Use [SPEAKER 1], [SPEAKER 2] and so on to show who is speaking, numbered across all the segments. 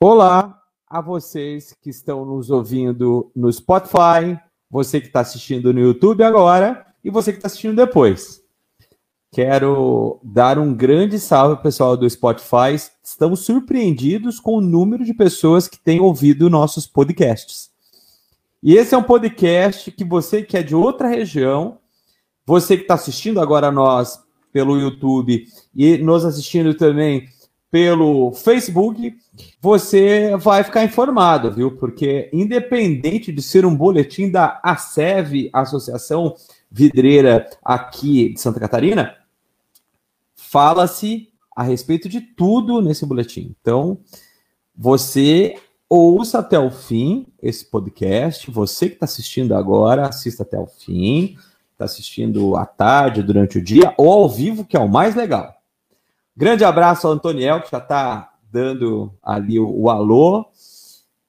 [SPEAKER 1] Olá a vocês que estão nos ouvindo no Spotify, você que está assistindo no YouTube agora e você que está assistindo depois. Quero dar um grande salve ao pessoal do Spotify. Estamos surpreendidos com o número de pessoas que têm ouvido nossos podcasts. E esse é um podcast que você que é de outra região, você que está assistindo agora nós pelo YouTube e nos assistindo também pelo Facebook, você vai ficar informado, viu? Porque independente de ser um boletim da ASEV, Associação Vidreira aqui de Santa Catarina, fala-se a respeito de tudo nesse boletim. Então, você ouça até o fim esse podcast. Você que está assistindo agora, assista até o fim. Está assistindo à tarde, durante o dia, ou ao vivo, que é o mais legal. Grande abraço ao Antoniel, que já está dando ali o, o alô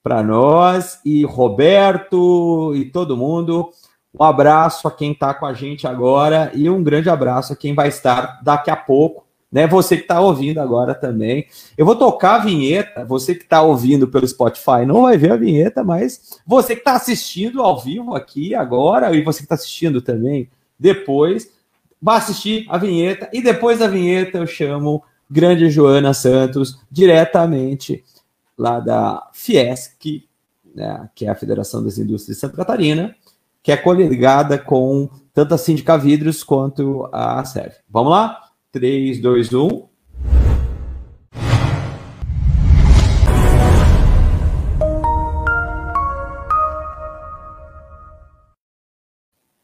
[SPEAKER 1] para nós, e Roberto e todo mundo. Um abraço a quem está com a gente agora e um grande abraço a quem vai estar daqui a pouco. Né, você que está ouvindo agora também. Eu vou tocar a vinheta. Você que está ouvindo pelo Spotify não vai ver a vinheta, mas você que está assistindo ao vivo aqui agora, e você que está assistindo também depois, vai assistir a vinheta e depois da vinheta eu chamo grande Joana Santos diretamente lá da Fiesc, né, que é a Federação das Indústrias de Santa Catarina, que é coligada com tanto a Sindica Vidros quanto a SEV. Vamos lá? 3, 2, 1.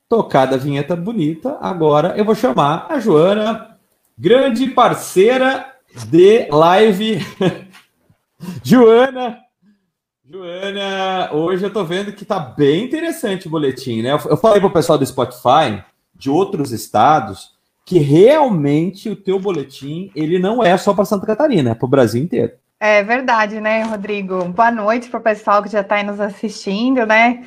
[SPEAKER 1] Tocada a vinheta bonita, agora eu vou chamar a Joana, grande parceira de live. Joana, Joana, hoje eu tô vendo que tá bem interessante o boletim, né? Eu falei pro pessoal do Spotify, de outros estados, que realmente o teu boletim, ele não é só para Santa Catarina, é para o Brasil inteiro.
[SPEAKER 2] É verdade, né, Rodrigo? Boa noite para o pessoal que já está aí nos assistindo, né?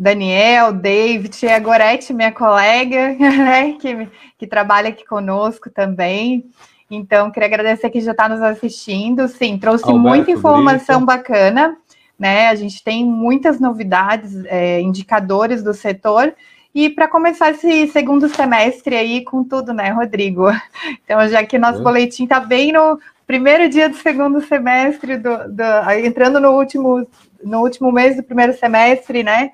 [SPEAKER 2] Daniel, David, a Gorete, minha colega, né, que, que trabalha aqui conosco também. Então, queria agradecer que já está nos assistindo. Sim, trouxe Alberto muita informação Brito. bacana, né? A gente tem muitas novidades, é, indicadores do setor. E para começar esse segundo semestre aí com tudo, né, Rodrigo? Então, já que nosso é. boletim está bem no primeiro dia do segundo semestre, do, do, entrando no último, no último mês do primeiro semestre, né?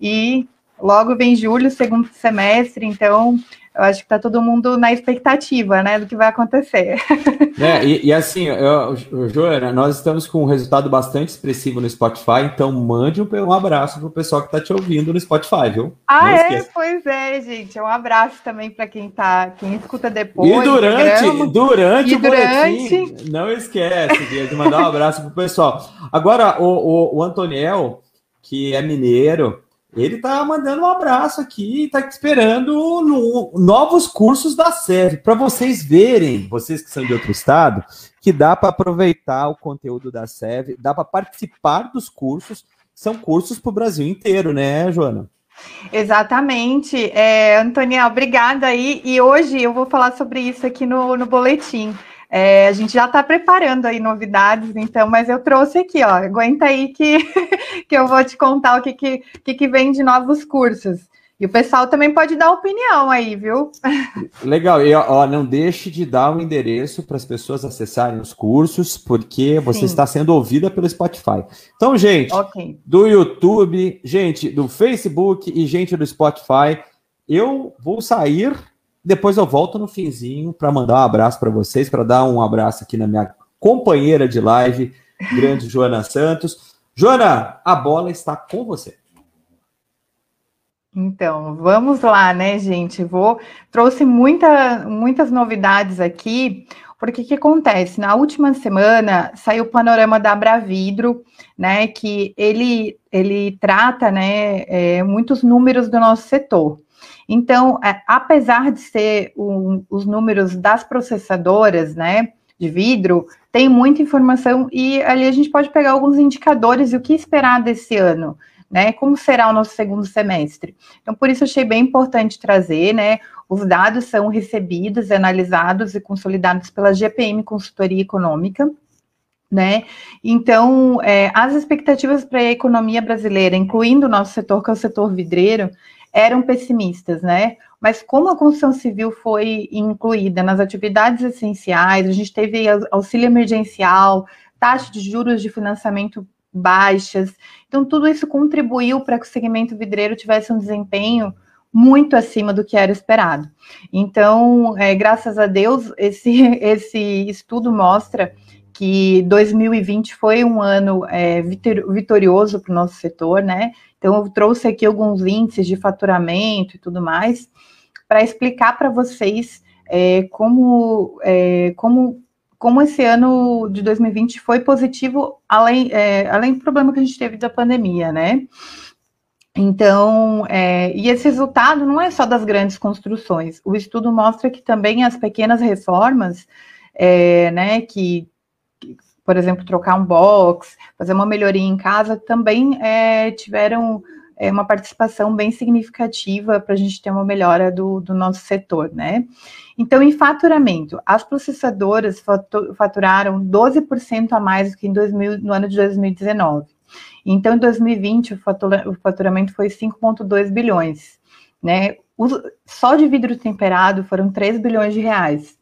[SPEAKER 2] E logo vem julho, segundo semestre, então eu acho que está todo mundo na expectativa, né, do que vai acontecer.
[SPEAKER 1] É, e, e assim, eu, Joana, nós estamos com um resultado bastante expressivo no Spotify, então mande um, um abraço para o pessoal que está te ouvindo no Spotify, viu?
[SPEAKER 2] Ah, é? Pois é, gente. Um abraço também para quem tá, quem escuta depois.
[SPEAKER 1] E durante, durante e o durante... boletim, não esquece de mandar um abraço para o pessoal. Agora, o, o, o Antoniel, que é mineiro, ele está mandando um abraço aqui, está esperando no, novos cursos da série, para vocês verem, vocês que são de outro estado, que dá para aproveitar o conteúdo da SEV, dá para participar dos cursos, são cursos para o Brasil inteiro, né, Joana?
[SPEAKER 2] Exatamente. É, Antônia, obrigada aí. E hoje eu vou falar sobre isso aqui no, no boletim. É, a gente já está preparando aí novidades, então, mas eu trouxe aqui, ó. Aguenta aí que, que eu vou te contar o que, que, que, que vem de novos cursos. E o pessoal também pode dar opinião aí, viu?
[SPEAKER 1] Legal. E ó, não deixe de dar o um endereço para as pessoas acessarem os cursos, porque você Sim. está sendo ouvida pelo Spotify. Então, gente, okay. do YouTube, gente do Facebook e gente do Spotify, eu vou sair depois eu volto no finzinho para mandar um abraço para vocês, para dar um abraço aqui na minha companheira de live, grande Joana Santos. Joana, a bola está com você.
[SPEAKER 2] Então, vamos lá, né, gente? Vou trouxe muita, muitas novidades aqui, porque o que acontece? Na última semana saiu o panorama da Abravidro, né? Que ele, ele trata né, é, muitos números do nosso setor. Então, é, apesar de ser um, os números das processadoras, né, de vidro, tem muita informação e ali a gente pode pegar alguns indicadores e o que esperar desse ano, né? Como será o nosso segundo semestre? Então, por isso achei bem importante trazer, né? Os dados são recebidos, analisados e consolidados pela GPM Consultoria Econômica. né? Então, é, as expectativas para a economia brasileira, incluindo o nosso setor, que é o setor vidreiro, eram pessimistas, né? Mas como a construção civil foi incluída nas atividades essenciais, a gente teve auxílio emergencial, taxa de juros de financiamento baixas, então tudo isso contribuiu para que o segmento vidreiro tivesse um desempenho muito acima do que era esperado. Então, é, graças a Deus, esse, esse estudo mostra que 2020 foi um ano é, vitorioso para o nosso setor, né? Então, eu trouxe aqui alguns índices de faturamento e tudo mais, para explicar para vocês é, como, é, como, como esse ano de 2020 foi positivo, além, é, além do problema que a gente teve da pandemia, né? Então, é, e esse resultado não é só das grandes construções. O estudo mostra que também as pequenas reformas, é, né, que, por exemplo, trocar um box, fazer uma melhoria em casa, também é, tiveram é, uma participação bem significativa para a gente ter uma melhora do, do nosso setor, né? Então, em faturamento, as processadoras faturaram 12% a mais do que em 2000, no ano de 2019. Então, em 2020, o faturamento foi 5,2 bilhões, né? só de vidro temperado foram 3 bilhões de reais.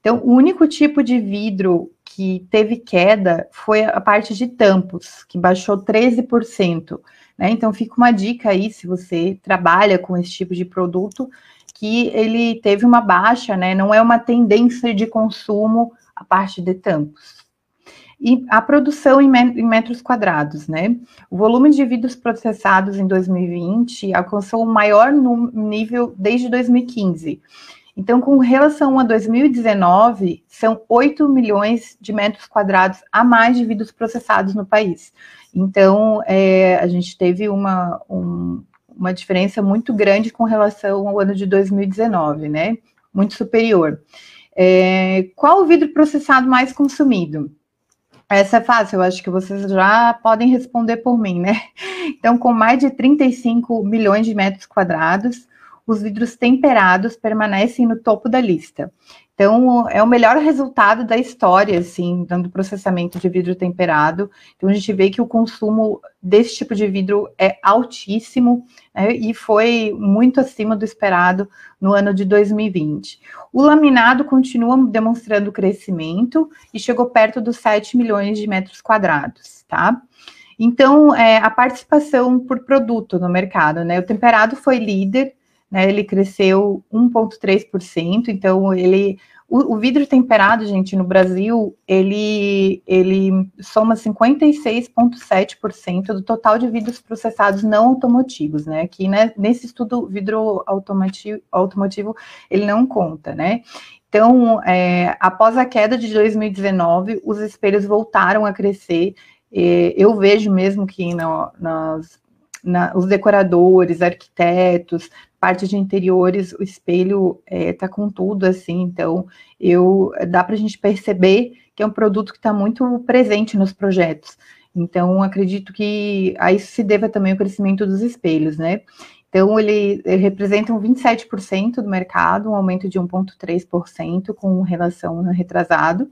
[SPEAKER 2] Então, o único tipo de vidro que teve queda foi a parte de tampos, que baixou 13%. Né? Então, fica uma dica aí, se você trabalha com esse tipo de produto, que ele teve uma baixa, né? Não é uma tendência de consumo a parte de tampos e a produção em, metros quadrados, né? O volume de vidros processados em 2020 alcançou o maior nível desde 2015. Então, com relação a 2019, são 8 milhões de metros quadrados a mais de vidros processados no país. Então, é, a gente teve uma, um, uma diferença muito grande com relação ao ano de 2019, né? Muito superior. É, qual o vidro processado mais consumido? Essa é fácil, eu acho que vocês já podem responder por mim, né? Então, com mais de 35 milhões de metros quadrados, os vidros temperados permanecem no topo da lista. Então, é o melhor resultado da história, assim, do processamento de vidro temperado. Então, a gente vê que o consumo desse tipo de vidro é altíssimo né, e foi muito acima do esperado no ano de 2020. O laminado continua demonstrando crescimento e chegou perto dos 7 milhões de metros quadrados, tá? Então, é, a participação por produto no mercado, né? O temperado foi líder, né, ele cresceu 1,3%, então ele. O, o, vidro temperado, gente, no Brasil, ele, ele soma 56,7% do total de vidros processados não automotivos, né? Que né, nesse estudo, vidro automotivo, automotivo ele não conta, né? Então, é, após a queda de 2019, os espelhos voltaram a crescer. eu vejo mesmo que no, nas, na, os decoradores, arquitetos, parte de interiores, o espelho está é, com tudo, assim, então eu dá para a gente perceber que é um produto que está muito presente nos projetos. Então, acredito que a isso se deva também o crescimento dos espelhos, né? Então, ele, ele representa um 27% do mercado, um aumento de 1,3% com relação ao retrasado.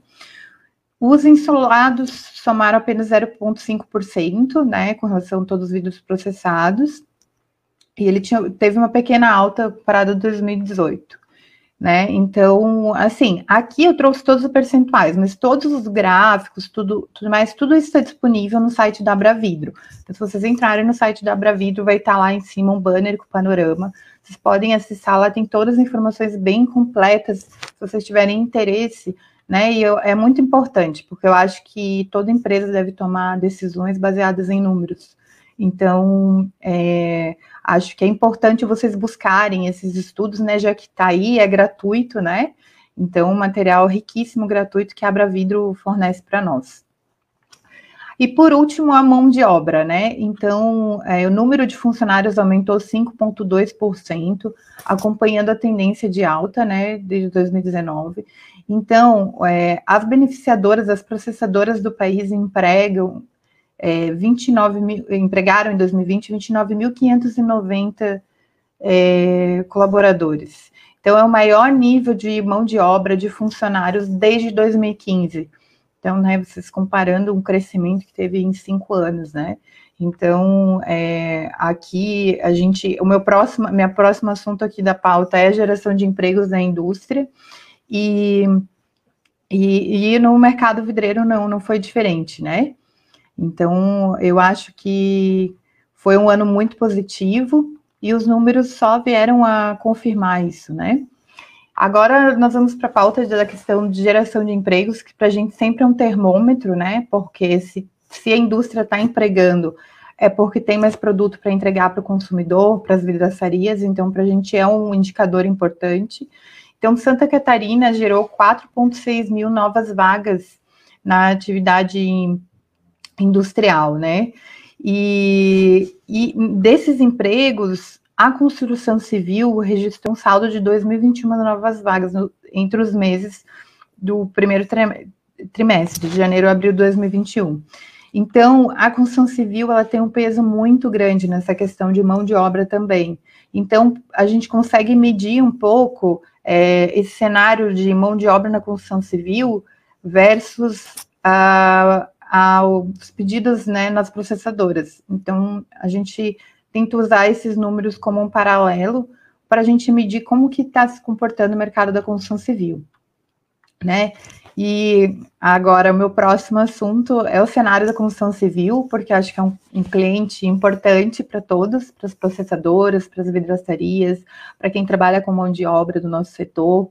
[SPEAKER 2] Os insolados somaram apenas 0,5%, né, com relação a todos os vidros processados e ele tinha, teve uma pequena alta parada 2018. Né? Então, assim, aqui eu trouxe todos os percentuais, mas todos os gráficos, tudo, tudo mais, tudo isso está disponível no site da Abravidro. Então, se vocês entrarem no site da Abravidro, vai estar tá lá em cima um banner com panorama. Vocês podem acessar, lá tem todas as informações bem completas, se vocês tiverem interesse, né? E eu, é muito importante, porque eu acho que toda empresa deve tomar decisões baseadas em números. Então, é, acho que é importante vocês buscarem esses estudos, né? Já que está aí, é gratuito, né? Então, um material riquíssimo, gratuito, que a Abra Vidro fornece para nós. E por último, a mão de obra, né? Então, é, o número de funcionários aumentou 5,2%, acompanhando a tendência de alta, né, desde 2019. Então, é, as beneficiadoras, as processadoras do país empregam é, 29 mil, empregaram em 2020 29.590 é, colaboradores. Então, é o maior nível de mão de obra de funcionários desde 2015. Então, né, vocês comparando um crescimento que teve em cinco anos, né? Então, é, aqui a gente, o meu próximo, minha próximo assunto aqui da pauta é a geração de empregos na indústria e, e, e no mercado vidreiro não, não foi diferente, né? Então, eu acho que foi um ano muito positivo e os números só vieram a confirmar isso, né? Agora nós vamos para a pauta da questão de geração de empregos, que para a gente sempre é um termômetro, né? Porque se, se a indústria está empregando, é porque tem mais produto para entregar para o consumidor, para as vidraçarias, então para a gente é um indicador importante. Então, Santa Catarina gerou 4,6 mil novas vagas na atividade industrial, né? E, e desses empregos, a construção civil registrou um saldo de 2.021 novas vagas no, entre os meses do primeiro trimestre, de janeiro a abril de 2021. Então, a construção civil ela tem um peso muito grande nessa questão de mão de obra também. Então, a gente consegue medir um pouco é, esse cenário de mão de obra na construção civil versus a, aos pedidos né, nas processadoras. Então, a gente tenta usar esses números como um paralelo para a gente medir como que está se comportando o mercado da construção civil, né? E agora, o meu próximo assunto é o cenário da construção civil, porque acho que é um, um cliente importante para todos, para as processadoras, para as vidraçarias, para quem trabalha com mão de obra do nosso setor.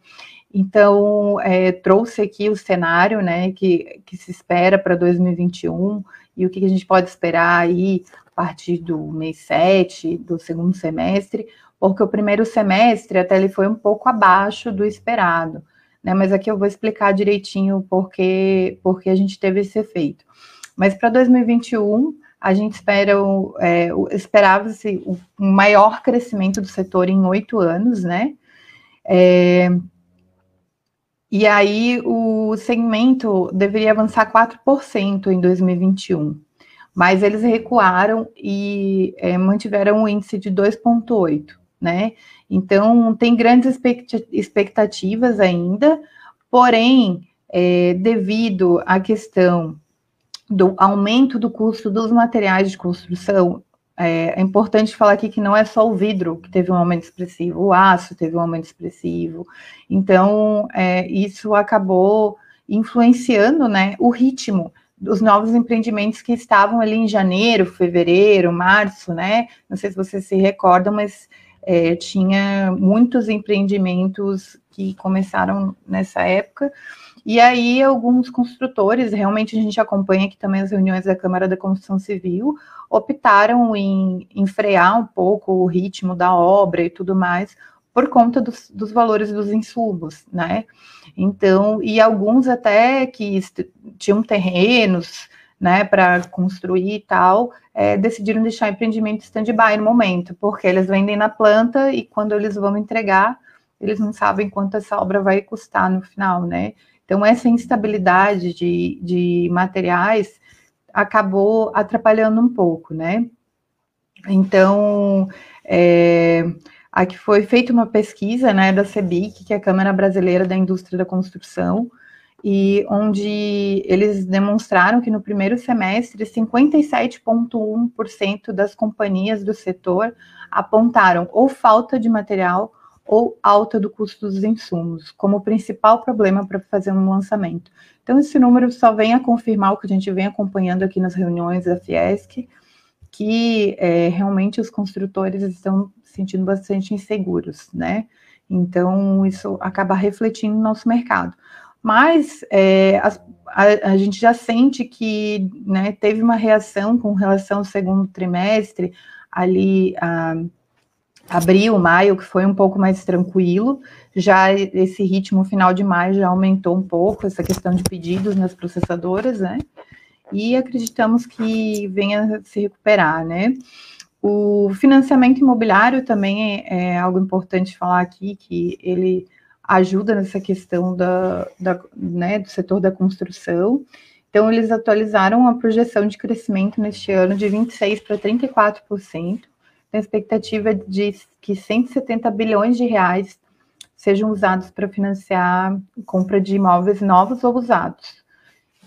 [SPEAKER 2] Então, é, trouxe aqui o cenário né, que, que se espera para 2021 e o que a gente pode esperar aí a partir do mês 7, do segundo semestre, porque o primeiro semestre até ele foi um pouco abaixo do esperado, né? Mas aqui eu vou explicar direitinho porque, porque a gente teve esse efeito. Mas para 2021, a gente espera é, esperava-se um maior crescimento do setor em oito anos, né? É, e aí o segmento deveria avançar 4% em 2021, mas eles recuaram e é, mantiveram o índice de 2,8%, né? Então tem grandes expectativas ainda, porém, é, devido à questão do aumento do custo dos materiais de construção, é, é, importante falar aqui que não é só o vidro que teve um aumento expressivo, o aço teve um aumento expressivo. Então, é, isso acabou influenciando né, o ritmo dos novos empreendimentos que estavam ali em janeiro, fevereiro, março, né? Não sei se vocês se recordam, mas é, tinha muitos empreendimentos que começaram nessa época. E aí, alguns construtores, realmente a gente acompanha aqui também as reuniões da Câmara da Construção Civil, optaram em, em frear um pouco o ritmo da obra e tudo mais, por conta dos, dos, valores dos insumos, né? Então, e alguns até que tinham terrenos, né, para construir e tal, é, decidiram deixar o empreendimento stand-by no momento, porque eles vendem na planta e quando eles vão entregar, eles não sabem quanto essa obra vai custar no final, né? Então, essa instabilidade de, de materiais acabou atrapalhando um pouco, né? Então, é, aqui foi feita uma pesquisa, né, da CEBIC, que é a Câmara Brasileira da Indústria da Construção, e onde eles demonstraram que no primeiro semestre 57,1% das companhias do setor apontaram ou falta de material ou alta do custo dos insumos como principal problema para fazer um lançamento. Então, esse número só vem a confirmar o que a gente vem acompanhando aqui nas reuniões da Fiesc, que é, realmente os construtores estão se sentindo bastante inseguros, né? Então, isso acaba refletindo no nosso mercado. Mas é, a, a, a, gente já sente que né, teve uma reação com relação ao segundo trimestre, ali a, abril, maio, que foi um pouco mais tranquilo, já esse ritmo final de maio já aumentou um pouco, essa questão de pedidos nas processadoras, né? E acreditamos que venha se recuperar, né? O financiamento imobiliário também é, é algo importante falar aqui, que ele ajuda nessa questão da, da, né, do setor da construção. Então, eles atualizaram a projeção de crescimento neste ano de 26% para 34%, a expectativa de que 170 bilhões de reais sejam usados para financiar compra de imóveis novos ou usados.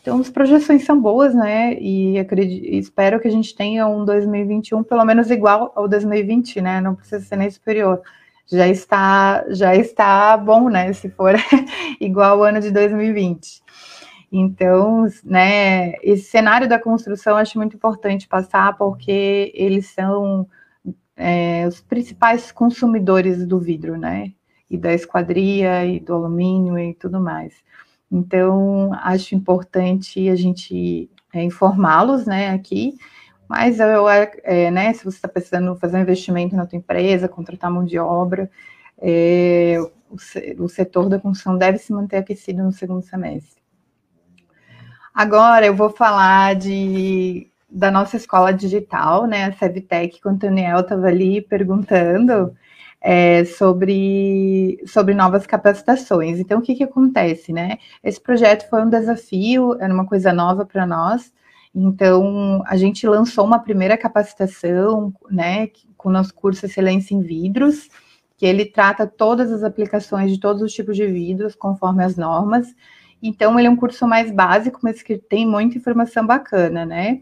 [SPEAKER 2] Então, as projeções são boas, né? E acredito, espero que a gente tenha um 2021 pelo menos igual ao 2020, né? Não precisa ser nem superior. Já está, já está bom, né? Se for igual ao ano de 2020. Então, né, esse cenário da construção acho muito importante passar, porque eles são é, os principais consumidores do vidro, né? E da esquadria, e do alumínio e tudo mais. Então, acho importante a gente é, informá-los, né, aqui, mas eu, é, né, se você está precisando fazer um investimento na tua empresa, contratar mão de obra, é, o, o setor da construção deve se manter aquecido no segundo semestre. Agora eu vou falar de, da nossa escola digital, né, a Sevtech, que o Daniel estava ali perguntando, é, sobre, sobre novas capacitações. Então, o que, que acontece, né? Esse projeto foi um desafio, era uma coisa nova para nós. Então, a gente lançou uma primeira capacitação, né, com o nosso curso Excelência em Vidros, que ele trata todas as aplicações de todos os tipos de vidros, conforme as normas. Então, ele é um curso mais básico, mas que tem muita informação bacana, né?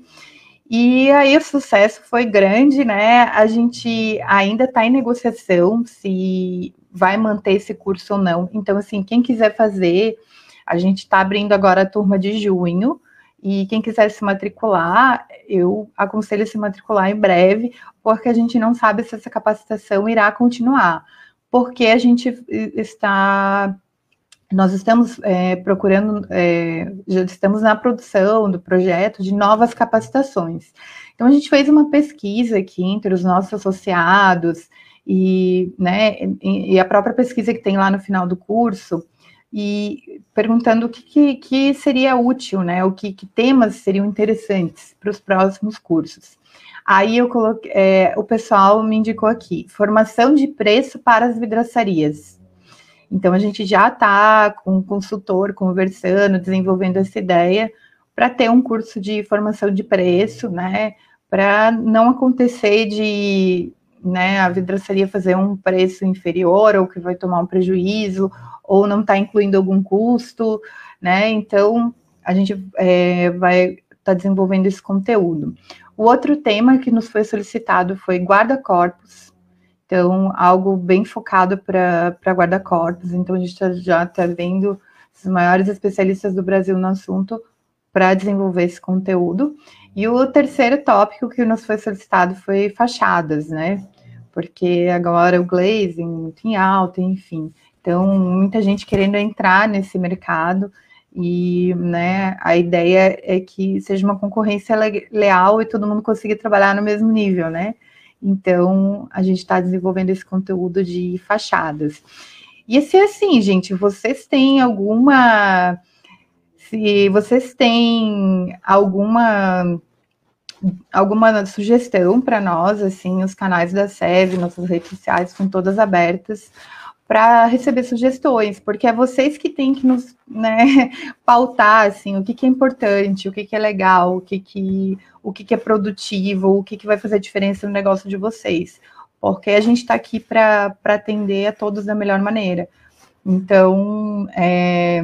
[SPEAKER 2] E aí o sucesso foi grande, né? A gente ainda está em negociação se vai manter esse curso ou não. Então, assim, quem quiser fazer, a gente está abrindo agora a turma de junho. E quem quiser se matricular, eu aconselho se matricular em breve, porque a gente não sabe se essa capacitação irá continuar. Porque a gente está nós estamos é, procurando, é, já estamos na produção do projeto de novas capacitações. Então, a gente fez uma pesquisa aqui entre os nossos associados e, né, e a própria pesquisa que tem lá no final do curso, e perguntando o que, que, seria útil, né, o que, que, temas seriam interessantes para os próximos cursos. Aí eu coloquei, é, o pessoal me indicou aqui, formação de preço para as vidraçarias. Então, a gente já está com o consultor conversando, desenvolvendo essa ideia para ter um curso de formação de preço, né? Para não acontecer de né, a vidraçaria fazer um preço inferior ou que vai tomar um prejuízo ou não está incluindo algum custo, né? Então, a gente é, vai estar tá desenvolvendo esse conteúdo. O outro tema que nos foi solicitado foi guarda-corpos, então, algo bem focado para guarda-corpos. Então, a gente tá, já está vendo os maiores especialistas do Brasil no assunto para desenvolver esse conteúdo. E o terceiro tópico que nos foi solicitado foi fachadas, né? Porque agora o glazing muito em alta, enfim. Então, muita gente querendo entrar nesse mercado e né, a ideia é que seja uma concorrência leal e todo mundo consiga trabalhar no mesmo nível, né? Então, a gente está desenvolvendo esse conteúdo de fachadas. E se assim, gente, vocês têm alguma. Se vocês têm alguma alguma sugestão para nós, assim, os canais da SEV, nossas redes sociais estão todas abertas para receber sugestões, porque é vocês que têm que nos né, pautar assim, o que, que é importante, o que, que é legal, o que, que, o que, que é produtivo, o que, que vai fazer diferença no negócio de vocês. Porque a gente está aqui para atender a todos da melhor maneira. Então, é,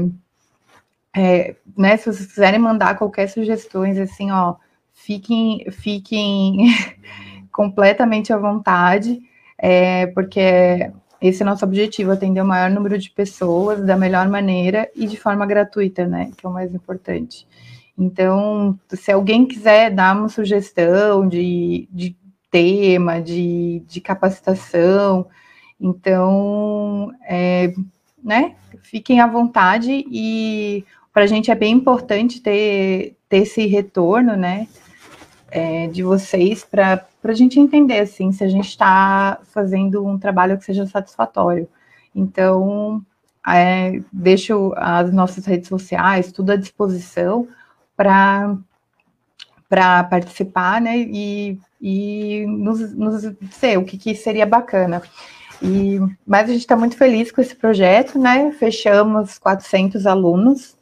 [SPEAKER 2] é, né, se vocês quiserem mandar qualquer sugestões, assim, ó, fiquem, fiquem completamente à vontade, é, porque esse é nosso objetivo, atender o maior número de pessoas da melhor maneira e de forma gratuita, né? Que é o mais importante. Então, se alguém quiser dar uma sugestão de, de tema, de, de capacitação, então, é, né? Fiquem à vontade e para a gente é bem importante ter, ter esse retorno, né? é, de vocês para a gente entender assim se a gente está fazendo um trabalho que seja satisfatório. Então, é, deixo as nossas redes sociais tudo à disposição para para participar, né, e, e nos, nos dizer o que, que seria bacana. E, mas a gente está muito feliz com esse projeto, né, fechamos 400 alunos,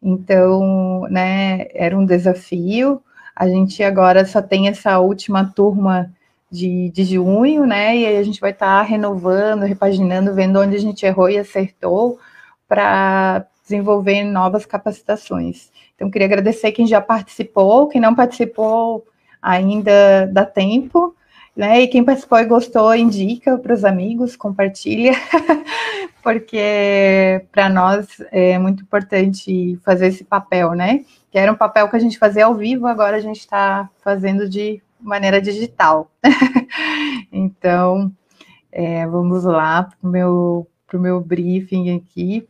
[SPEAKER 2] então, né, era um desafio, a gente agora só tem essa última turma de, de junho, né? E aí a gente vai estar tá renovando, repaginando, vendo onde a gente errou e acertou, para desenvolver novas capacitações. Então, queria agradecer quem já participou, quem não participou ainda dá tempo, né? E quem participou e gostou, indica para os amigos, compartilha, porque para nós é muito importante fazer esse papel, né? Que era um papel que a gente fazia ao vivo, agora a gente está fazendo de maneira digital. então, é, vamos lá para o meu, meu briefing aqui.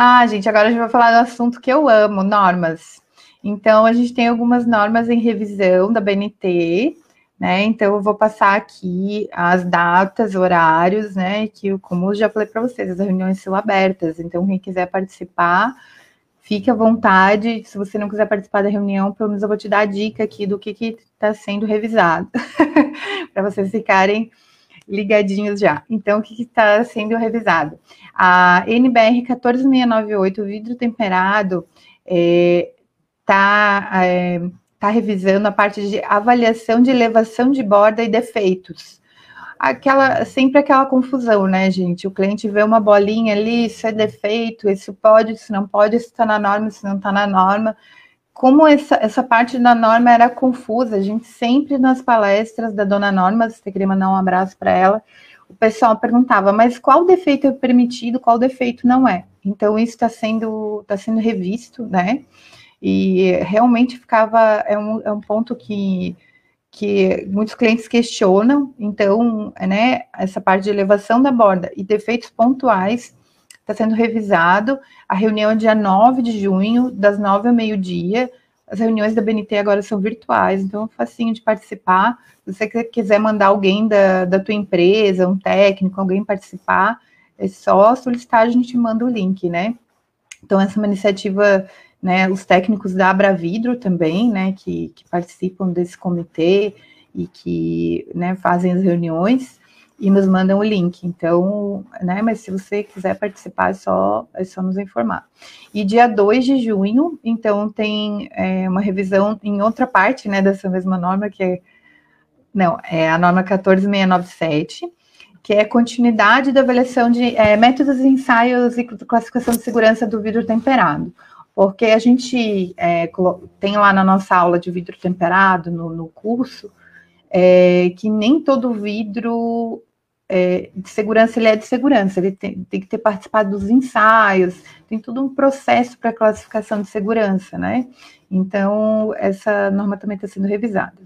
[SPEAKER 2] Ah, gente, agora a gente vai falar do assunto que eu amo, normas. Então, a gente tem algumas normas em revisão da BNT, né? Então, eu vou passar aqui as datas, horários, né? Que, como eu já falei para vocês, as reuniões são abertas. Então, quem quiser participar, fique à vontade. Se você não quiser participar da reunião, pelo menos eu vou te dar a dica aqui do que está sendo revisado, para vocês ficarem ligadinhos já. Então, o que está sendo revisado? A NBR 14698, vidro temperado, está é, é, tá revisando a parte de avaliação de elevação de borda e defeitos. Aquela, sempre aquela confusão, né, gente? O cliente vê uma bolinha ali, isso é defeito, isso pode, isso não pode, isso está na norma, isso não está na norma como essa, essa parte da norma era confusa, a gente sempre nas palestras da dona Norma, você queria mandar um abraço para ela, o pessoal perguntava, mas qual defeito é permitido, qual defeito não é? Então, isso está sendo, tá sendo revisto, né? E realmente ficava, é um, é um ponto que, que muitos clientes questionam, então, né, essa parte de elevação da borda e defeitos pontuais está sendo revisado. A reunião é dia 9 de junho, das 9 ao meio-dia. As reuniões da BNT agora são virtuais, então é facinho de participar. Se você quiser mandar alguém da, da tua empresa, um técnico, alguém participar, é só solicitar, a gente manda o link, né? Então, essa é uma iniciativa, né, os técnicos da Abravidro também, né, que, que participam desse comitê e que, né, fazem as reuniões, e nos mandam o link. Então, né, mas se você quiser participar, é só, é só nos informar. E dia 2 de junho, então, tem é, uma revisão em outra parte, né, dessa mesma norma, que é, não, é a norma 14697, que é continuidade da avaliação de é, métodos, ensaios e classificação de segurança do vidro temperado. Porque a gente é, tem lá na nossa aula de vidro temperado, no, no curso, é, que nem todo vidro é, de segurança, ele é de segurança, ele tem, tem, que ter participado dos ensaios, tem todo um processo para classificação de segurança, né? Então, essa norma também está sendo revisada.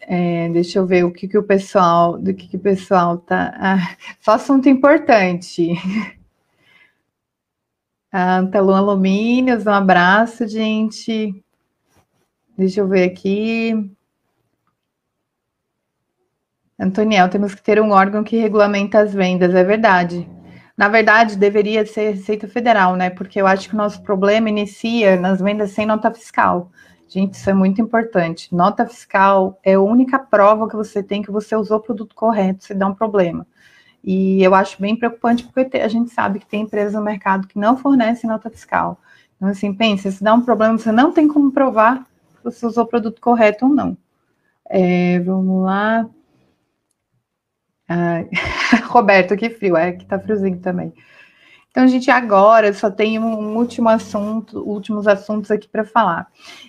[SPEAKER 2] É, deixa eu ver o que, que o pessoal, do que, que o pessoal tá. Ah, só assunto importante. Antelon Alumínios, um abraço, gente. Deixa eu ver aqui. Antoniel, temos que ter um órgão que regulamenta as vendas, é verdade. Na verdade, deveria ser Receita Federal, né? Porque eu acho que o nosso problema inicia nas vendas sem nota fiscal. Gente, isso é muito importante. Nota fiscal é a única prova que você tem que você usou o produto correto, se dá um problema. E eu acho bem preocupante porque a gente sabe que tem empresas no mercado que não fornecem nota fiscal. Então, assim, pensa, se dá um problema, você não tem como provar que você usou o produto correto ou não. É, vamos lá. Roberto, que frio, é que tá friozinho também. Então, gente, agora só tem um último assunto, últimos assuntos aqui para falar.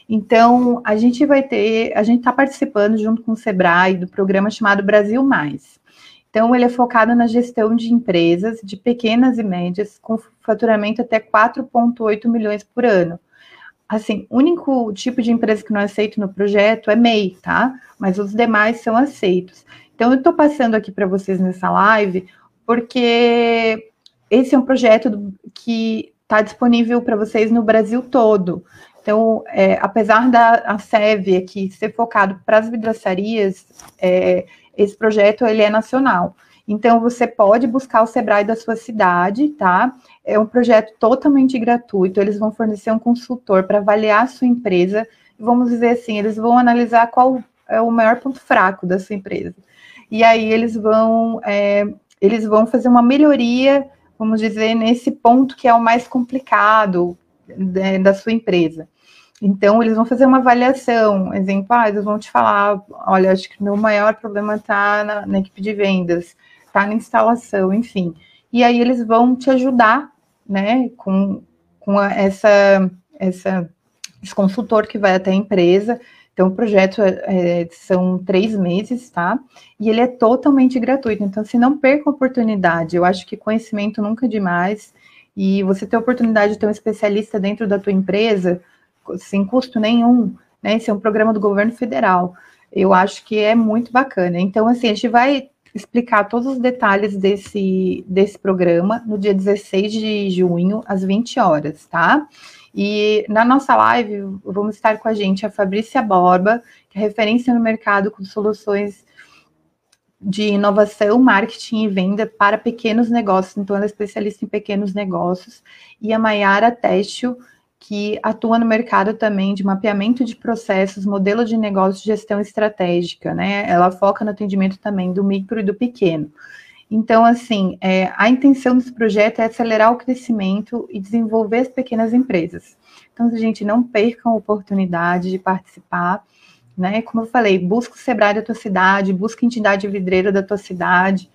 [SPEAKER 2] Então, a gente vai ter, a gente está participando junto com o Sebrae do programa chamado Brasil Mais. Então, ele é focado na gestão de empresas de pequenas e médias com faturamento até 4,8 milhões por ano. Assim, o único tipo de empresa que não é aceito no projeto é MEI, tá? Mas os demais são aceitos. Então, eu estou passando aqui para vocês nessa live, porque esse é um projeto que está disponível para vocês no Brasil todo. Então, é, apesar da SEV aqui ser focado para as vidraçarias, é, esse projeto ele é nacional. Então, você pode buscar o Sebrae da sua cidade, tá? É um projeto totalmente gratuito. Eles vão fornecer um consultor para avaliar a sua empresa. Vamos dizer assim, eles vão analisar qual é o maior ponto fraco da sua empresa e aí eles vão, é, eles vão fazer uma melhoria, vamos dizer, nesse ponto que é o mais complicado né, da sua empresa. Então, eles vão fazer uma avaliação, exemplo, ah, eles vão te falar, olha, acho que meu maior problema está na, na, equipe de vendas, está na instalação, enfim. E aí eles vão te ajudar né, com, com essa, essa, esse consultor que vai até a empresa. Então, o projeto é, é, são três meses, tá? E ele é totalmente gratuito. Então, se não perca a oportunidade. Eu acho que conhecimento nunca é demais. E você ter a oportunidade de ter um especialista dentro da tua empresa, sem custo nenhum, né? Esse é um programa do governo federal. Eu acho que é muito bacana. Então, assim, a gente vai explicar todos os detalhes desse, desse programa no dia 16 de junho, às 20 horas, tá? E na nossa live vamos estar com a gente a Fabrícia Borba, que é referência no mercado com soluções de inovação, marketing e venda para pequenos negócios. Então, ela é especialista em pequenos negócios. E a Maiara Testil, que atua no mercado também de mapeamento de processos, modelo de negócio, gestão estratégica, né? Ela foca no atendimento também do micro e do pequeno. Então, assim, é, a intenção desse projeto é acelerar o crescimento e desenvolver as pequenas empresas. Então, gente, não percam a oportunidade de participar, né? Como eu falei, busca o Sebrae da tua cidade, busca a entidade vidreira da tua cidade,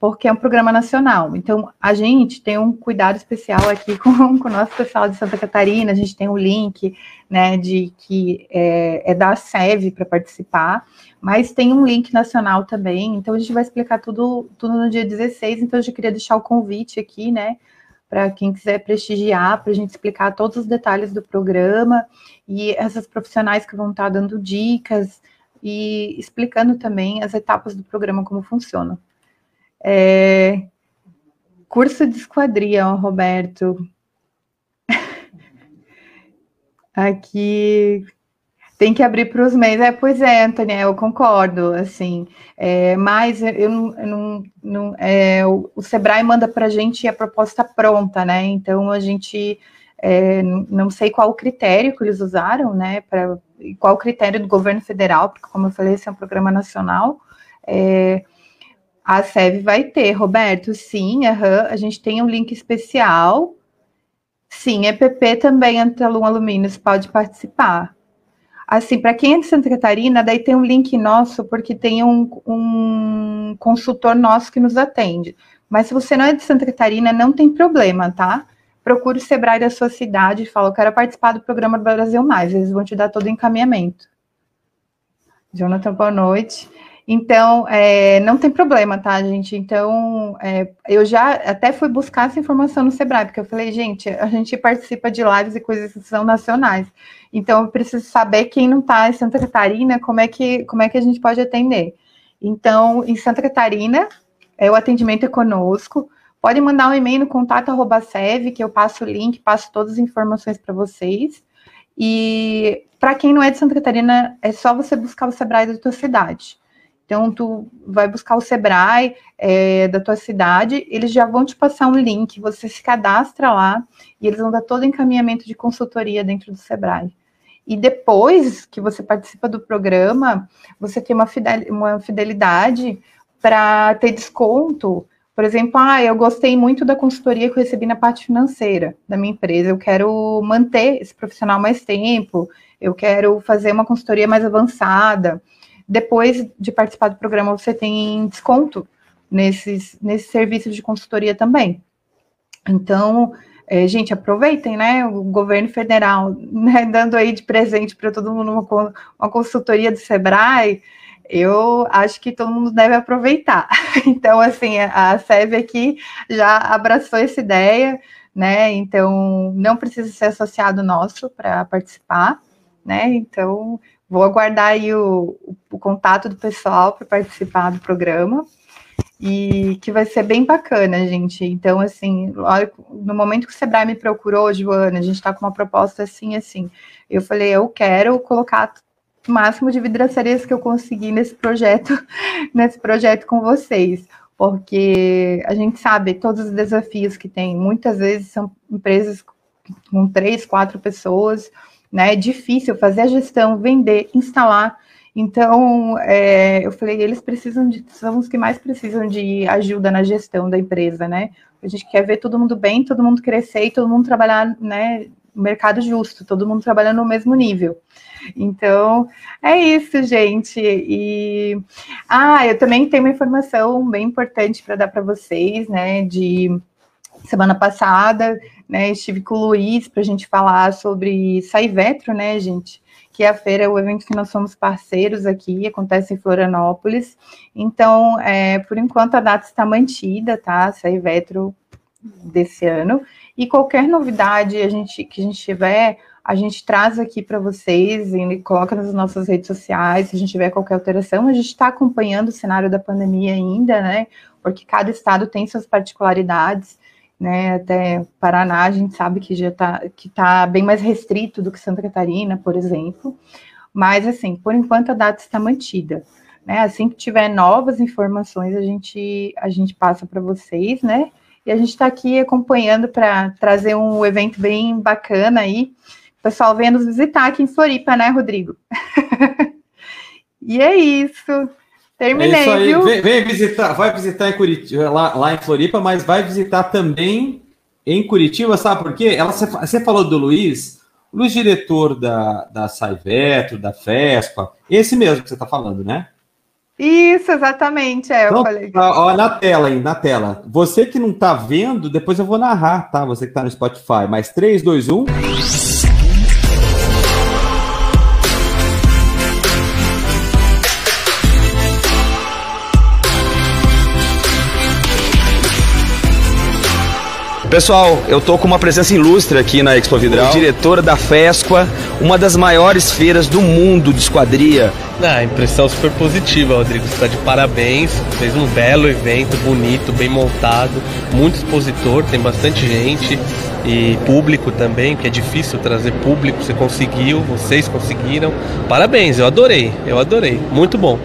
[SPEAKER 2] porque é um programa nacional. Então, a gente tem um cuidado especial aqui com, com o nosso pessoal de Santa Catarina, a gente tem o um link, né, de que é, é da SEV para participar, mas tem um link nacional também, então a gente vai explicar tudo, tudo no dia 16, então eu já queria deixar o convite aqui, né, para quem quiser prestigiar, para a gente explicar todos os detalhes do programa e essas profissionais que vão estar dando dicas e explicando também as etapas do programa, como funciona. É... Curso de esquadria, Roberto. Aqui tem que abrir para os meios. É, pois é, Antônia, eu concordo, assim. É, mas eu não. Eu não, não é, o, o, Sebrae manda para a gente a proposta pronta, né? Então a gente é, não sei qual o critério que eles usaram, né? Pra, qual o critério do governo federal, porque, como eu falei, esse é um programa nacional. É, a SEV vai ter, Roberto, sim, uhum, a gente tem um link especial. Sim, EPP também, Antelum Alumínios, pode participar. Assim, para quem é de Santa Catarina, daí tem um link nosso, porque tem um, um consultor nosso que nos atende. Mas se você não é de Santa Catarina, não tem problema, tá? Procure o Sebrae da sua cidade e fala, eu quero participar do programa do Brasil Mais. Eles vão te dar todo o encaminhamento. Jonathan, boa noite. Então, é, não tem problema, tá, gente? Então, é, eu já até fui buscar essa informação no Sebrae, porque eu falei, gente, a gente participa de lives e coisas que são nacionais. Então, eu preciso saber quem não está em Santa Catarina, como é que, como é que a gente pode atender. Então, em Santa Catarina, é, o atendimento é conosco. Pode mandar um e-mail no contato arroba sev, que eu passo o link, passo todas as informações para vocês. E para quem não é de Santa Catarina, é só você buscar o Sebrae da tua cidade. Então, tu vai buscar o Sebrae é, da tua cidade, eles já vão te passar um link, você se cadastra lá e eles vão dar todo o encaminhamento de consultoria dentro do Sebrae. E depois que você participa do programa, você tem uma, fidelidade para ter desconto. Por exemplo, ah, eu gostei muito da consultoria que eu recebi na parte financeira da minha empresa, eu quero manter esse profissional mais tempo, eu quero fazer uma consultoria mais avançada. Depois de participar do programa, você tem desconto nesses, nesses serviços de consultoria também. Então, é, gente, aproveitem, né? O governo federal né, dando aí de presente para todo mundo uma, uma consultoria do Sebrae, eu acho que todo mundo deve aproveitar. Então, assim, a SEV aqui já abraçou essa ideia, né? Então, não precisa ser associado nosso para participar, né? Então, Vou aguardar aí o, o contato do pessoal para participar do programa e que vai ser bem bacana, gente. Então, assim, no momento que o Sebrae me procurou, Joana, a gente está com uma proposta assim, assim. Eu falei, eu quero colocar o máximo de vidraçarias que eu conseguir nesse projeto, nesse projeto com vocês, porque a gente sabe todos os desafios que tem. Muitas vezes são empresas com três, quatro pessoas né? É difícil fazer a gestão, vender, instalar. Então, é, eu falei, eles precisam de, são os que mais precisam de ajuda na gestão da empresa, né? A gente quer ver todo mundo bem, todo mundo crescer e todo mundo trabalhar, né, mercado justo, todo mundo trabalhando no mesmo nível. Então, é isso, gente. E ah, eu também tenho uma informação bem importante para dar para vocês, né, de semana passada, né, estive com o Luiz para a gente falar sobre Saivetro, né, gente? Que é a feira, é o evento que nós somos parceiros aqui, acontece em Florianópolis. Então, é, por enquanto, a data está mantida, tá? Saivetro desse ano. E qualquer novidade a gente, que a gente tiver, a gente traz aqui para vocês e coloca nas nossas redes sociais. Se a gente tiver qualquer alteração, a gente está acompanhando o cenário da pandemia ainda, né? Porque cada estado tem suas particularidades né? Até Paraná a gente sabe que já está tá bem mais restrito do que Santa Catarina, por exemplo. Mas assim, por enquanto a data está mantida. Né? Assim que tiver novas informações, a gente a gente passa para vocês, né? E a gente está aqui acompanhando para trazer um evento bem bacana aí. O pessoal venha nos visitar aqui em Floripa, né, Rodrigo? e é isso. Terminei, é isso aí. Viu?
[SPEAKER 1] Vem, vem, visitar, vai visitar em Curitiba, lá, lá em Floripa, mas vai visitar também em Curitiba, sabe por quê? Ela, você falou do Luiz, o Luiz, diretor da, da Saivetro, da FESPA, esse mesmo que você está falando, né?
[SPEAKER 2] Isso, exatamente. É, então, eu falei.
[SPEAKER 1] Ó, na tela aí, na tela. Você que não está vendo, depois eu vou narrar, tá? Você que está no Spotify. Mais 3, 2, 1.
[SPEAKER 3] Pessoal, eu tô com uma presença ilustre aqui na Expo Vidral, diretora da FESQUA, uma das maiores feiras do mundo de esquadria.
[SPEAKER 4] Ah, impressão super positiva, Rodrigo. Você está de parabéns. Fez um belo evento, bonito, bem montado, muito expositor, tem bastante gente e público também, que é difícil trazer público. Você conseguiu, vocês conseguiram. Parabéns, eu adorei, eu adorei. Muito bom.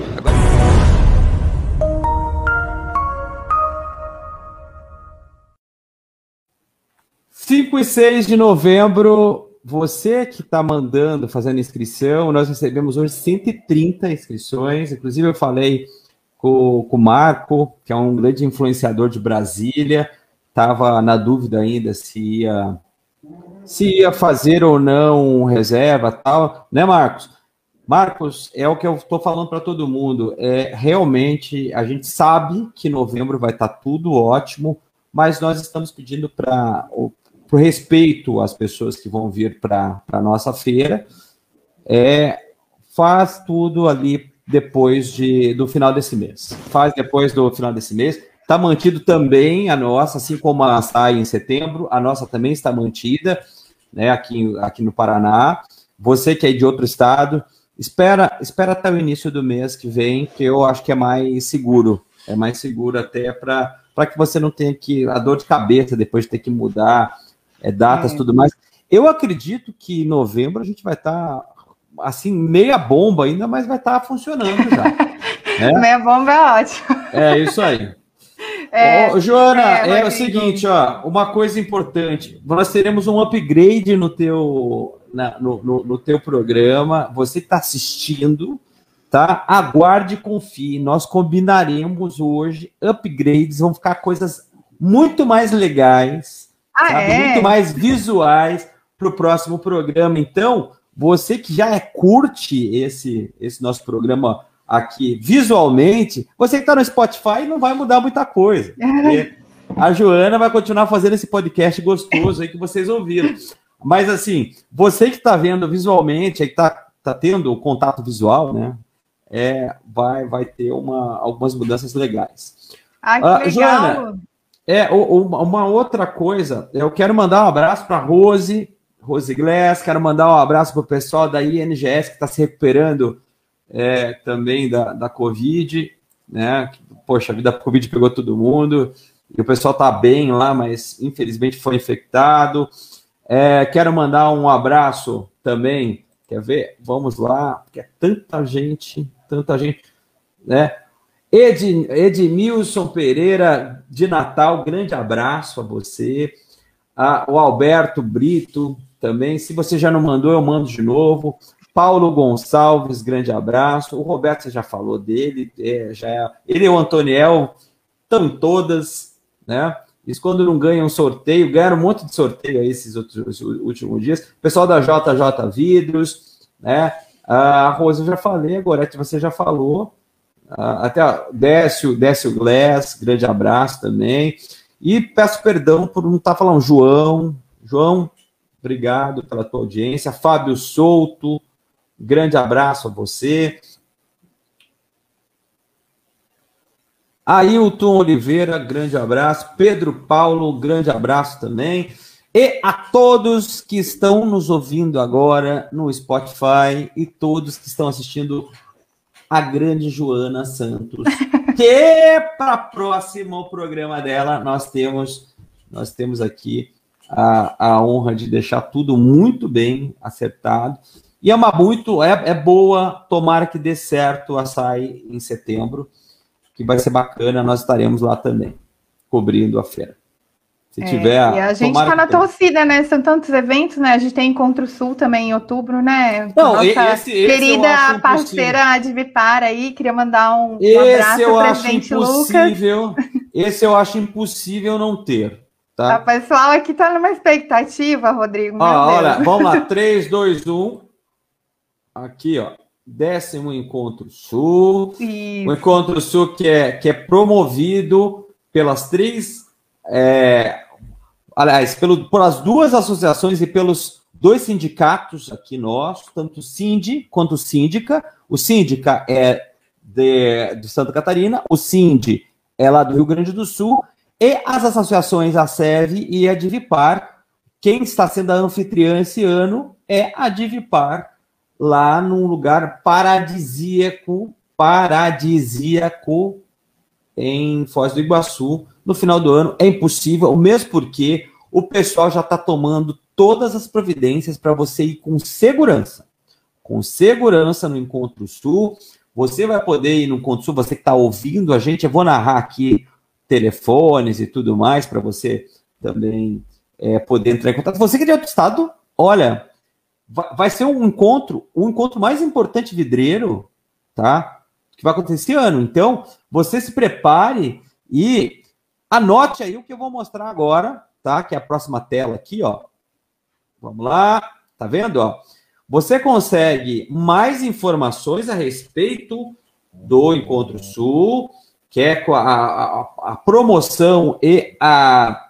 [SPEAKER 1] 5 e 6 de novembro, você que está mandando, fazendo inscrição, nós recebemos hoje 130 inscrições. Inclusive, eu falei com, com o Marco, que é um grande influenciador de Brasília, estava na dúvida ainda se ia, se ia fazer ou não reserva tal, né, Marcos? Marcos, é o que eu estou falando para todo mundo. É realmente a gente sabe que novembro vai estar tá tudo ótimo, mas nós estamos pedindo para por respeito às pessoas que vão vir para a nossa feira, é, faz tudo ali depois de, do final desse mês. Faz depois do final desse mês. Está mantido também a nossa, assim como a sai em setembro, a nossa também está mantida, né, aqui, aqui no Paraná. Você que é de outro estado, espera, espera até o início do mês que vem, que eu acho que é mais seguro. É mais seguro até para que você não tenha que a dor de cabeça depois de ter que mudar é, datas, é. tudo mais. Eu acredito que em novembro a gente vai estar tá, assim, meia bomba ainda, mas vai estar tá funcionando já.
[SPEAKER 2] né? Meia bomba é ótimo.
[SPEAKER 1] É isso aí. É, Ô, Joana, é, é o seguinte, ó, uma coisa importante, nós teremos um upgrade no teu, na, no, no, no, teu programa, você está assistindo, tá? Aguarde e confie, nós combinaremos hoje upgrades, vão ficar coisas muito mais legais, ah, sabe? É? Muito mais visuais para o próximo programa. Então, você que já é, curte esse, esse nosso programa aqui visualmente, você que está no Spotify não vai mudar muita coisa. a Joana vai continuar fazendo esse podcast gostoso aí que vocês ouviram. Mas assim, você que está vendo visualmente, aí que está tá tendo o contato visual, né? É, vai, vai ter uma, algumas mudanças legais.
[SPEAKER 2] Ah, que uh, legal. Joana,
[SPEAKER 1] é, uma outra coisa, eu quero mandar um abraço para Rose, Rose Glass, quero mandar um abraço para o pessoal da INGS que está se recuperando é, também da, da Covid, né? Poxa, a vida da Covid pegou todo mundo, e o pessoal está bem lá, mas infelizmente foi infectado. É, quero mandar um abraço também, quer ver? Vamos lá, porque é tanta gente, tanta gente, né? Ed, Edmilson Pereira de Natal, grande abraço a você. Ah, o Alberto Brito também. Se você já não mandou, eu mando de novo. Paulo Gonçalves, grande abraço. O Roberto, você já falou dele. É, já é, ele e o Antoniel estão todas, né? Isso quando não ganham um sorteio, ganharam um monte de sorteio aí esses outros últimos dias. Pessoal da JJ Vidros, né? A Rosa, eu já falei, agora você já falou. Ah, até Décio, Décio Glass, grande abraço também. E peço perdão por não estar falando João. João, obrigado pela tua audiência. Fábio Souto, grande abraço a você. Ailton Oliveira, grande abraço. Pedro Paulo, grande abraço também. E a todos que estão nos ouvindo agora no Spotify e todos que estão assistindo a grande Joana Santos, que para o próximo programa dela nós temos nós temos aqui a, a honra de deixar tudo muito bem acertado. E é uma muito, é, é boa, tomara que dê certo a SAI em setembro que vai ser bacana, nós estaremos lá também, cobrindo a feira.
[SPEAKER 2] Se é, tiver. E a gente está na torcida, né? São tantos eventos, né? A gente tem Encontro Sul também em outubro, né?
[SPEAKER 1] Não, Nossa esse, esse
[SPEAKER 2] querida parceira Advipar aí, queria mandar um, um abraço
[SPEAKER 1] ao presidente Lucas. Esse eu acho impossível não ter. Tá?
[SPEAKER 2] O pessoal aqui está numa expectativa, Rodrigo.
[SPEAKER 1] Ó, olha, vamos lá, 3, 2, 1. Aqui, ó décimo Encontro Sul. Isso. O Encontro Sul que é, que é promovido pelas três. É, aliás, pelo, pelas duas associações e pelos dois sindicatos aqui nossos, tanto o Sind quanto Síndica. O Síndica é de, de Santa Catarina, o Sind é lá do Rio Grande do Sul, e as associações a SEV e a Divipar. Quem está sendo a anfitriã esse ano é a Divipar, lá num lugar paradisíaco, paradisíaco em Foz do Iguaçu no final do ano. É impossível, mesmo porque o pessoal já está tomando todas as providências para você ir com segurança. Com segurança no Encontro Sul. Você vai poder ir no Encontro Sul, você que está ouvindo a gente, eu vou narrar aqui telefones e tudo mais para você também é, poder entrar em contato. Você que é de outro estado, olha, vai ser um encontro, o um encontro mais importante vidreiro, tá? Que vai acontecer esse ano. Então, você se prepare e anote aí o que eu vou mostrar agora, tá? Que é a próxima tela aqui, ó. Vamos lá, tá vendo, ó? Você consegue mais informações a respeito do Encontro Sul, que é a, a, a promoção e a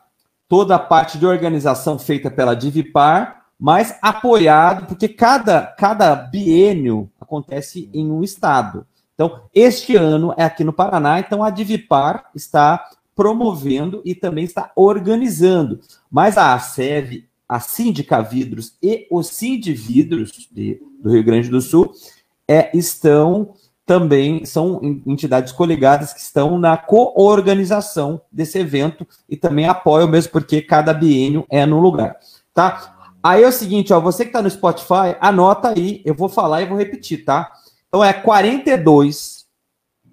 [SPEAKER 1] toda a parte de organização feita pela Divipar mas apoiado, porque cada, cada biênio acontece em um estado. Então, este ano é aqui no Paraná, então a Divipar está promovendo e também está organizando. Mas a ASEV, a Síndica Vidros e o Sind Vidros de, do Rio Grande do Sul é, estão também, são entidades coligadas que estão na coorganização desse evento e também apoiam, mesmo porque cada biênio é no lugar. Tá? Aí é o seguinte, ó, você que está no Spotify, anota aí, eu vou falar e vou repetir, tá? Então é 42,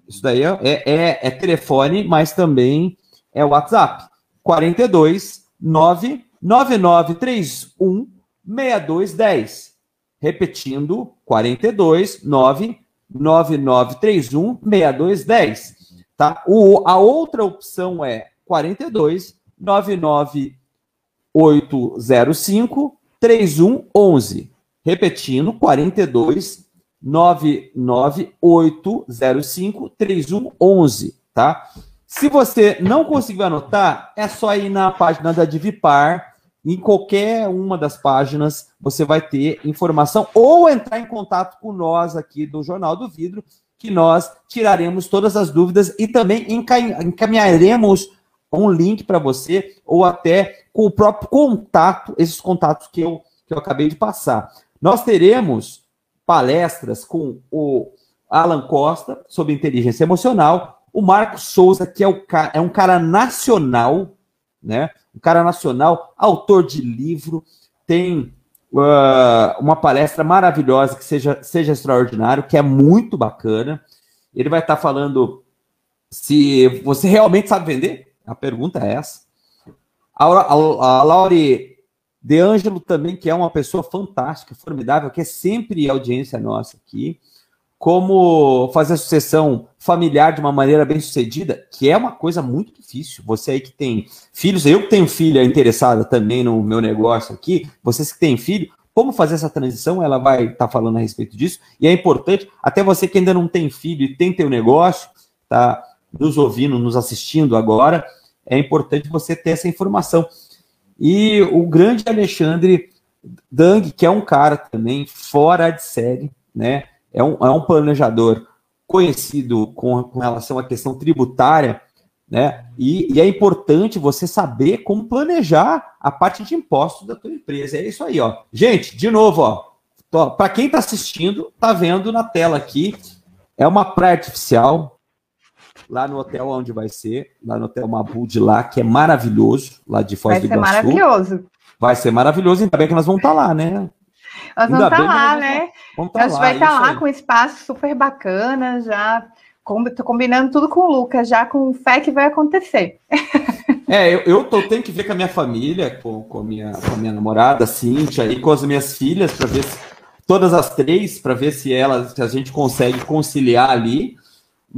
[SPEAKER 1] isso daí é, é, é telefone, mas também é WhatsApp. 42 99931 6210. Repetindo, 42 99931 6210. Tá? O, a outra opção é 42 99805 3111. Repetindo, 42 99805 3111, tá? Se você não conseguiu anotar, é só ir na página da Divipar, em qualquer uma das páginas você vai ter informação ou entrar em contato com nós aqui do Jornal do Vidro, que nós tiraremos todas as dúvidas e também encaminharemos um link para você ou até com o próprio contato, esses contatos que eu, que eu acabei de passar. Nós teremos palestras com o Alan Costa sobre inteligência emocional, o Marcos Souza, que é, o, é um cara nacional, né? Um cara nacional, autor de livro, tem uh, uma palestra maravilhosa que seja, seja extraordinário, que é muito bacana. Ele vai estar falando se você realmente sabe vender. A pergunta é essa. A, a, a Laure De Angelo também, que é uma pessoa fantástica, formidável, que é sempre audiência nossa aqui. Como fazer a sucessão familiar de uma maneira bem sucedida, que é uma coisa muito difícil. Você aí que tem filhos, eu que tenho filha interessada também no meu negócio aqui, vocês que têm filho, como fazer essa transição, ela vai estar tá falando a respeito disso. E é importante, até você que ainda não tem filho e tem teu negócio, tá nos ouvindo, nos assistindo agora, é importante você ter essa informação. E o grande Alexandre Dang, que é um cara também fora de série, né? É um, é um planejador conhecido com, com relação à questão tributária, né? E, e, é importante você saber como planejar a parte de impostos da tua empresa. É isso aí, ó. Gente, de novo, ó. Para quem está assistindo, tá vendo na tela aqui. É uma praia artificial lá no hotel onde vai ser, lá no hotel Mabu de lá, que é maravilhoso, lá de Foz
[SPEAKER 2] vai
[SPEAKER 1] do Iguaçu.
[SPEAKER 2] Vai ser maravilhoso.
[SPEAKER 1] Vai ser maravilhoso, ainda bem que nós vamos estar tá lá, né?
[SPEAKER 2] Nós vamos estar tá lá, né? Vamos tá a gente lá, vai estar tá lá com um espaço super bacana, já Estou combinando tudo com o Lucas, já com fé que vai acontecer.
[SPEAKER 1] É, eu, eu tô, tenho que ver com a minha família, com, com, a, minha, com a minha namorada, Cíntia, e com as minhas filhas, para ver se, todas as três, para ver se elas, se a gente consegue conciliar ali.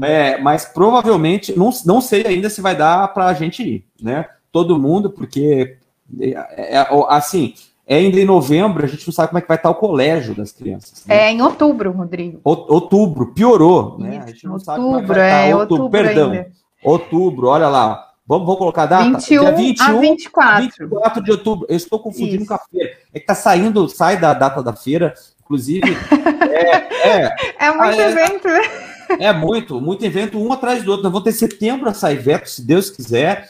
[SPEAKER 1] É, mas provavelmente, não, não sei ainda se vai dar para a gente ir, né? Todo mundo, porque, é, é, assim, é ainda em novembro, a gente não sabe como é que vai estar o colégio das crianças.
[SPEAKER 2] Né? É em outubro, Rodrigo.
[SPEAKER 1] Outubro, piorou, né? Isso, a gente não outubro, sabe como é que vai estar. É, outubro, outubro perdão. Ainda. Outubro, olha lá. Vamos, vamos colocar a data?
[SPEAKER 2] 21 Dia 21 a 24.
[SPEAKER 1] 24 de outubro. Eu estou confundindo Isso. com a feira. É que tá saindo, sai da data da feira, inclusive.
[SPEAKER 2] é, é, é muito é, evento, né?
[SPEAKER 1] É muito, muito evento, um atrás do outro. Nós vamos ter setembro a Saiveto, se Deus quiser.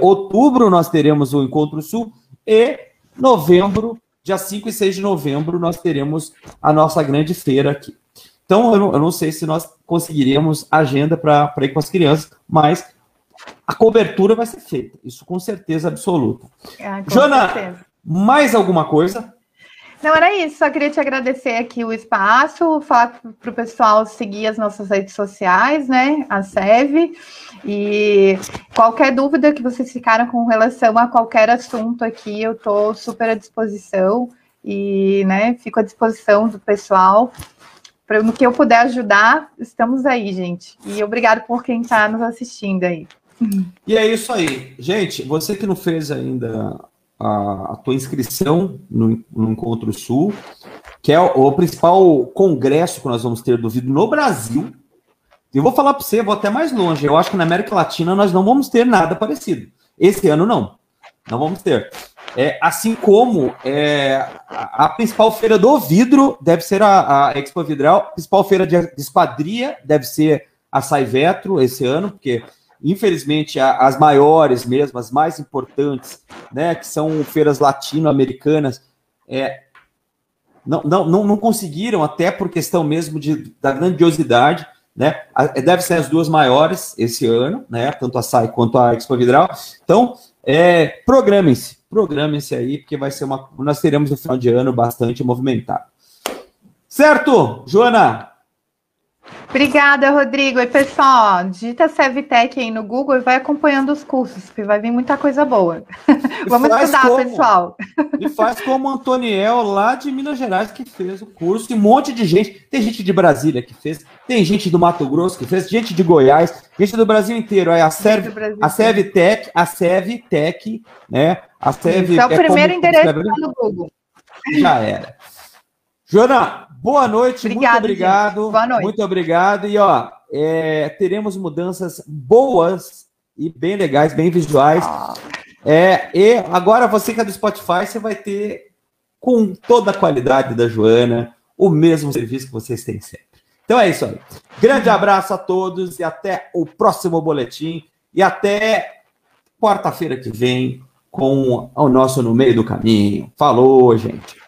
[SPEAKER 1] Outubro nós teremos o Encontro Sul e novembro, dia 5 e 6 de novembro, nós teremos a nossa grande feira aqui. Então, eu não, eu não sei se nós conseguiremos agenda para ir com as crianças, mas a cobertura vai ser feita, isso com certeza absoluta. Ah, com Jana, certeza. mais alguma coisa?
[SPEAKER 2] Não, era isso. Só queria te agradecer aqui o espaço, falar para o pessoal seguir as nossas redes sociais, né? A SEV. E qualquer dúvida que vocês ficaram com relação a qualquer assunto aqui, eu estou super à disposição e, né, fico à disposição do pessoal. Para no que eu puder ajudar, estamos aí, gente. E obrigado por quem está nos assistindo aí.
[SPEAKER 1] E é isso aí. Gente, você que não fez ainda a, a tua inscrição no, no, Encontro Sul, que é o, o, principal congresso que nós vamos ter do vidro no Brasil. Eu vou falar para você, vou até mais longe. Eu acho que na América Latina nós não vamos ter nada parecido. Esse ano não. Não vamos ter. É, assim como é, a, principal feira do vidro deve ser a, a Expo Vidral, a principal feira de, de esquadria deve ser a Saivetro esse ano, porque Infelizmente, as maiores mesmo, as mais importantes, né, que são feiras latino-americanas, é, não, não, não, não conseguiram, até por questão mesmo de, da grandiosidade, né? Deve ser as duas maiores esse ano, né? Tanto a SAI quanto a Expo Vidral. Então, é, programem-se, programem-se aí, porque vai ser uma. Nós teremos um final de ano bastante movimentado. Certo, Joana?
[SPEAKER 2] Obrigada, Rodrigo. E pessoal, digita Sevtech aí no Google e vai acompanhando os cursos, porque vai vir muita coisa boa. Vamos estudar, como, pessoal.
[SPEAKER 1] E faz como o Antoniel lá de Minas Gerais que fez o curso, e um monte de gente. Tem gente de Brasília que fez, tem gente do Mato Grosso que fez, gente de Goiás, gente do Brasil inteiro. Aí a Sev, a Sevtech, a Sevtech, né? A Sev,
[SPEAKER 2] Isso é o é primeiro endereço no Google.
[SPEAKER 1] Já era. Joana, boa noite, Obrigado, muito obrigado. Gente. Boa noite. Muito obrigado. E ó, é, teremos mudanças boas e bem legais, bem visuais. Ah. É, e agora você que é do Spotify, você vai ter com toda a qualidade da Joana o mesmo serviço que vocês têm sempre. Então é isso aí. Grande abraço a todos e até o próximo boletim e até quarta-feira que vem com o nosso No Meio do Caminho. Falou, gente.